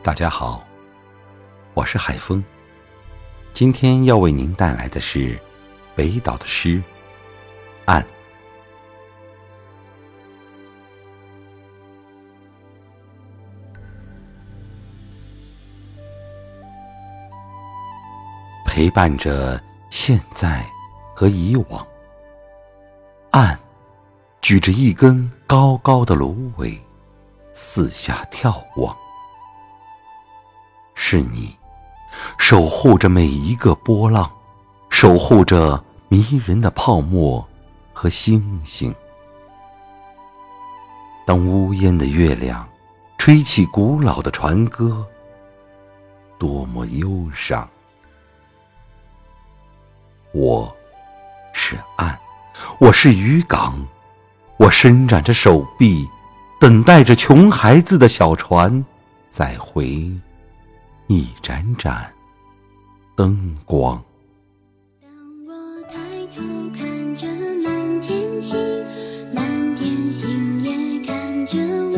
大家好，我是海峰。今天要为您带来的是北岛的诗《暗》。陪伴着现在和以往，岸举着一根高高的芦苇，四下眺望。是你，守护着每一个波浪，守护着迷人的泡沫和星星。当乌烟的月亮吹起古老的船歌，多么忧伤。我是岸，我是渔港，我伸展着手臂，等待着穷孩子的小船再回一盏盏灯光，当我抬头看着满天星，满天星也看着我，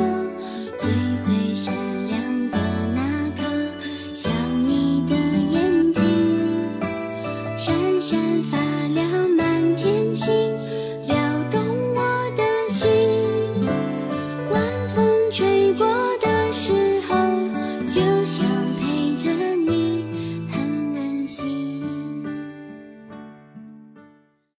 最最闪亮的那颗。想你的眼睛闪闪发。